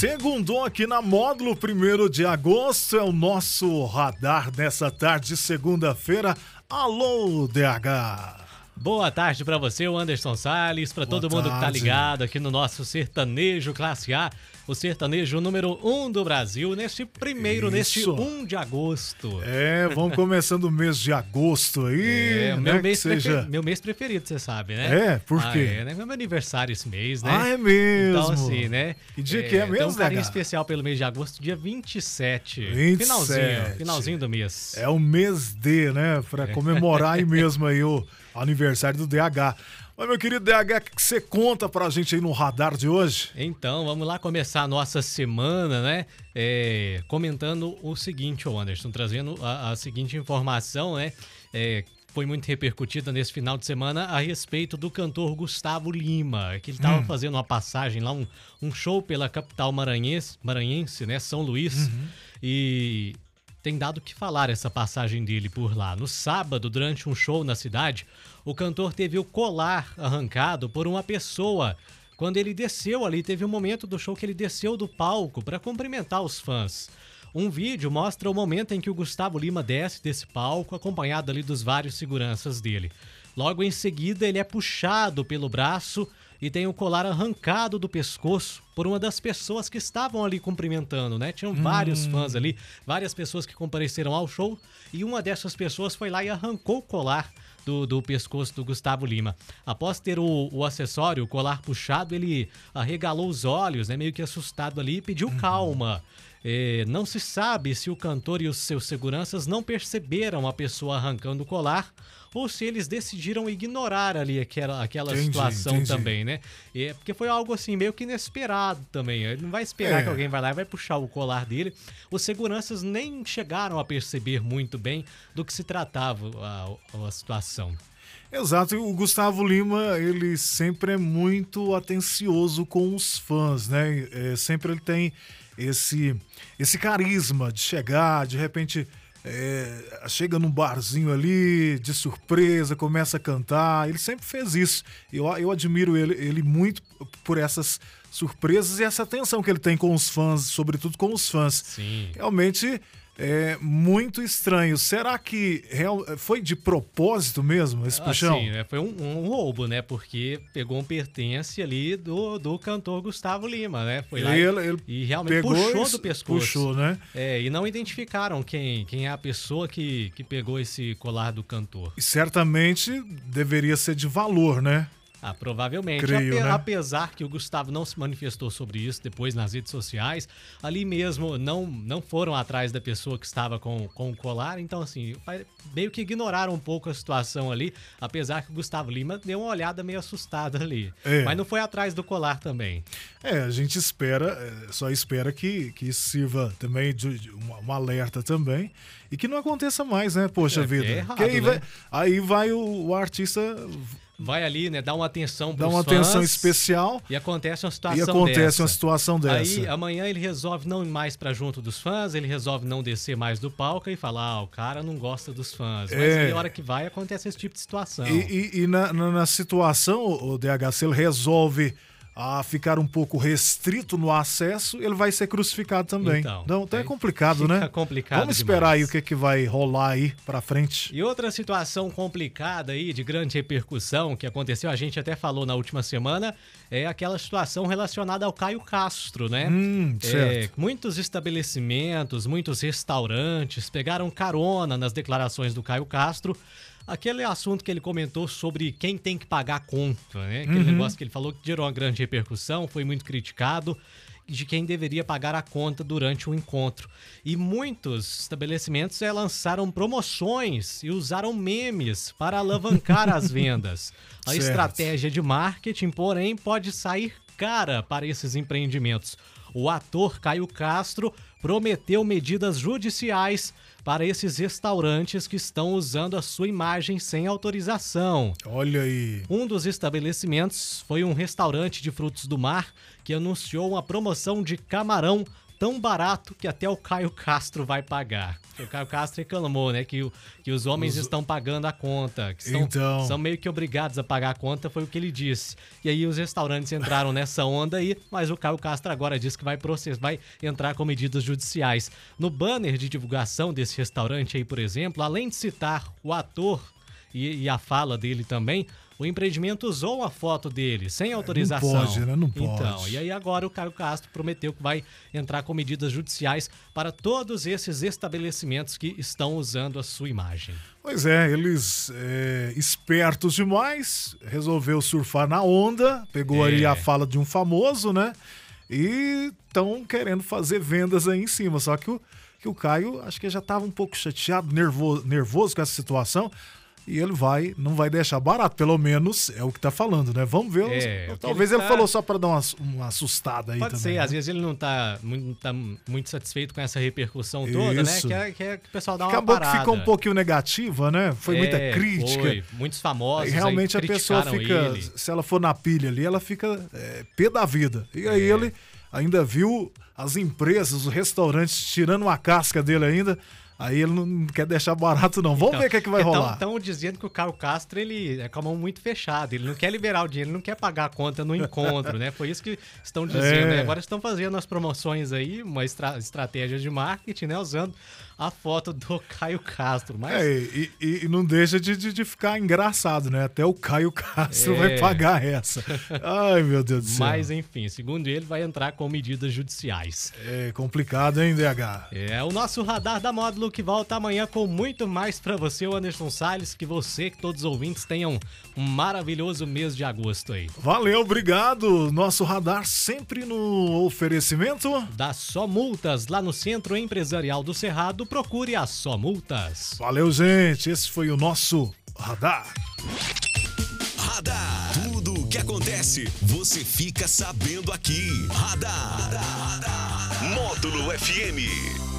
Segundou aqui na módulo 1 de agosto, é o nosso radar dessa tarde de segunda-feira. Alô, DH! Boa tarde para você, o Anderson Salles, para todo mundo que tá ligado aqui no nosso sertanejo classe A, o sertanejo número 1 um do Brasil, neste primeiro, neste Isso. 1 de agosto. É, vamos começando o mês de agosto aí, É, né? meu, mês seja... meu mês preferido, você sabe, né? É? Por Ah, quê? é, né? Meu aniversário esse mês, né? Ah, é mesmo? Então, assim, né? Que dia que é Tem mesmo, um carinho especial pelo mês de agosto, dia 27. 27. Finalzinho, finalzinho do mês. É o mês D, né? Pra comemorar aí mesmo aí o aniversário do DH. Mas, meu querido DH, o que você conta pra gente aí no radar de hoje? Então, vamos lá começar a nossa semana, né? É, comentando o seguinte, Anderson, trazendo a, a seguinte informação, né? É, foi muito repercutida nesse final de semana a respeito do cantor Gustavo Lima, que ele estava fazendo uma passagem lá, um, um show pela capital maranhense, maranhense, né? São Luís. E tem dado o que falar essa passagem dele por lá. No sábado, durante um show na cidade, o cantor teve o colar arrancado por uma pessoa. Quando ele desceu ali, teve um momento do show que ele desceu do palco para cumprimentar os fãs. Um vídeo mostra o momento em que o Gustavo Lima desce desse palco, acompanhado ali dos vários seguranças dele. Logo em seguida, ele é puxado pelo braço e tem o colar arrancado do pescoço por uma das pessoas que estavam ali cumprimentando, né? Tinham vários fãs ali, várias pessoas que compareceram ao show e uma dessas pessoas foi lá e arrancou o colar do, do pescoço do Gustavo Lima. Após ter o, o acessório, o colar puxado, ele arregalou os olhos, né? Meio que assustado ali e pediu calma. É, não se sabe se o cantor e os seus seguranças não perceberam a pessoa arrancando o colar ou se eles decidiram ignorar ali aquela, aquela Entendi, situação entendi. também, né? É, porque foi algo assim meio que inesperado também. Ele não vai esperar É. que alguém vai lá e vai puxar o colar dele. Os seguranças nem chegaram a perceber muito bem do que se tratava a, a situação. Exato, e o Gustavo Lima, ele sempre é muito atencioso com os fãs, né? É, sempre ele tem esse, esse carisma de chegar, de repente é, chega num barzinho ali, de surpresa, começa a cantar. Ele sempre fez isso. Eu, eu admiro ele, ele muito por essas surpresas e essa atenção que ele tem com os fãs, sobretudo com os fãs. Sim. Realmente é muito estranho. Será que real- foi de propósito mesmo esse puxão? Assim, né? Foi um, um roubo, né? Porque pegou um pertence ali do, do cantor Gustavo Lima, né? Foi lá e- Ele- ele e realmente puxou do pescoço. puxou, né? É, e não identificaram quem, quem é a pessoa que, que pegou esse colar do cantor. E certamente deveria ser de valor, né? Ah, provavelmente. Creio, Ape- né? Apesar que o Gustavo não se manifestou sobre isso depois nas redes sociais, ali mesmo não, não foram atrás da pessoa que estava com, com o colar, então assim, meio que ignoraram um pouco a situação ali, apesar que o Gustavo Lima deu uma olhada meio assustada ali. É. Mas não foi atrás do colar também. É, a gente espera, é, só espera que, que isso sirva também de, de um, um alerta também e que não aconteça mais, né? Poxa É, vida. é errado, aí, né? vai, aí vai o, o artista Vai ali, né, dá uma atenção dar pros uma atenção fãs especial E acontece uma situação e acontece dessa. uma situação dessa. Aí amanhã ele resolve não ir mais pra junto dos fãs, ele resolve não descer mais do palco e falar, ah, o cara não gosta dos fãs. Mas É. aí, a hora que vai, acontece esse tipo de situação. E, e- e na, na- na situação, o DH, se ele resolve a ficar um pouco restrito no acesso, ele vai ser crucificado também. Então, então é complicado, né? complicado Vamos esperar aí demais. o que, que vai rolar aí pra frente. E outra situação complicada aí, de grande repercussão, que aconteceu, a gente até falou na última semana, é aquela situação relacionada ao Caio Castro, né? Hum, É, muitos estabelecimentos, muitos restaurantes pegaram carona nas declarações do Caio Castro. Aquele assunto que ele comentou sobre quem tem que pagar a conta, né? Aquele negócio que ele falou que gerou uma grande repercussão, foi muito criticado de quem deveria pagar a conta durante o encontro. E muitos estabelecimentos eh, lançaram promoções e usaram memes para alavancar as vendas. A Certo. estratégia de marketing, porém, pode sair cara para esses empreendimentos. O ator Caio Castro prometeu medidas judiciais para esses restaurantes que estão usando a sua imagem sem autorização. Olha aí. Um dos estabelecimentos foi um restaurante de frutos do mar que anunciou uma promoção de camarão tão barato que até o Caio Castro vai pagar. O Caio Castro reclamou, né, que, que os homens os... estão pagando a conta, que estão, então... são meio que obrigados a pagar a conta, foi o que ele disse. E aí os restaurantes entraram nessa onda aí, mas o Caio Castro agora diz que vai processar, vai entrar com medidas judiciais. No banner de divulgação desse restaurante aí, por exemplo, além de citar o ator e, e a fala dele também, o empreendimento usou a foto dele sem autorização. Não pode, né? Não pode. Então, e aí agora o Caio Castro prometeu que vai entrar com medidas judiciais para todos esses estabelecimentos que estão usando a sua imagem. Pois é, eles é, espertos demais, resolveu surfar na onda, pegou é. aí a fala de um famoso, né? E estão querendo fazer vendas aí em cima. Só que o, que o Caio acho que já estava um pouco chateado, nervoso, nervoso com essa situação e ele vai, não vai deixar barato, pelo menos é o que tá falando, né? Vamos ver. É, talvez ele, ele tá... falou só para dar uma, uma assustada aí Pode também. ser, né? às vezes ele não tá muito, tá muito satisfeito com essa repercussão toda, né? Que é, que é que o pessoal dá uma Acabou que ficou um pouquinho negativa, né? Foi é, muita crítica. Foi. Muitos famosos. E realmente a pessoa fica, ele. se ela for na pilha ali, ela fica é, pé da vida. E aí é. ele ainda viu as empresas, os restaurantes tirando uma casca dele ainda Aí ele não quer deixar barato, não. Vamos então, ver o que, é que vai rolar. Estão dizendo que o Caio Castro ele é com a mão muito fechada. Ele não quer liberar o dinheiro, ele não quer pagar a conta no encontro, né? Foi isso que estão dizendo. É. Né? Agora estão fazendo as promoções aí, uma estra estratégia de marketing, né? Usando a foto do Caio Castro. Mas... É, e, e, não deixa de, de, de, ficar engraçado, né? Até o Caio Castro é... vai pagar essa. Ai, meu Deus do céu. Mas, enfim, segundo ele, vai entrar com medidas judiciais. É complicado, hein, DH? É o nosso radar da módulo que volta amanhã com muito mais para você, o Anderson Salles. Que você, que todos os ouvintes tenham um maravilhoso mês de agosto aí. Valeu, obrigado. Nosso radar sempre no oferecimento da Só Multas, lá no Centro Empresarial do Cerrado procure a Só Multas. Valeu, gente. Esse foi o nosso Radar. Radar. Tudo o que acontece, você fica sabendo aqui. Radar. Radar. Módulo FM.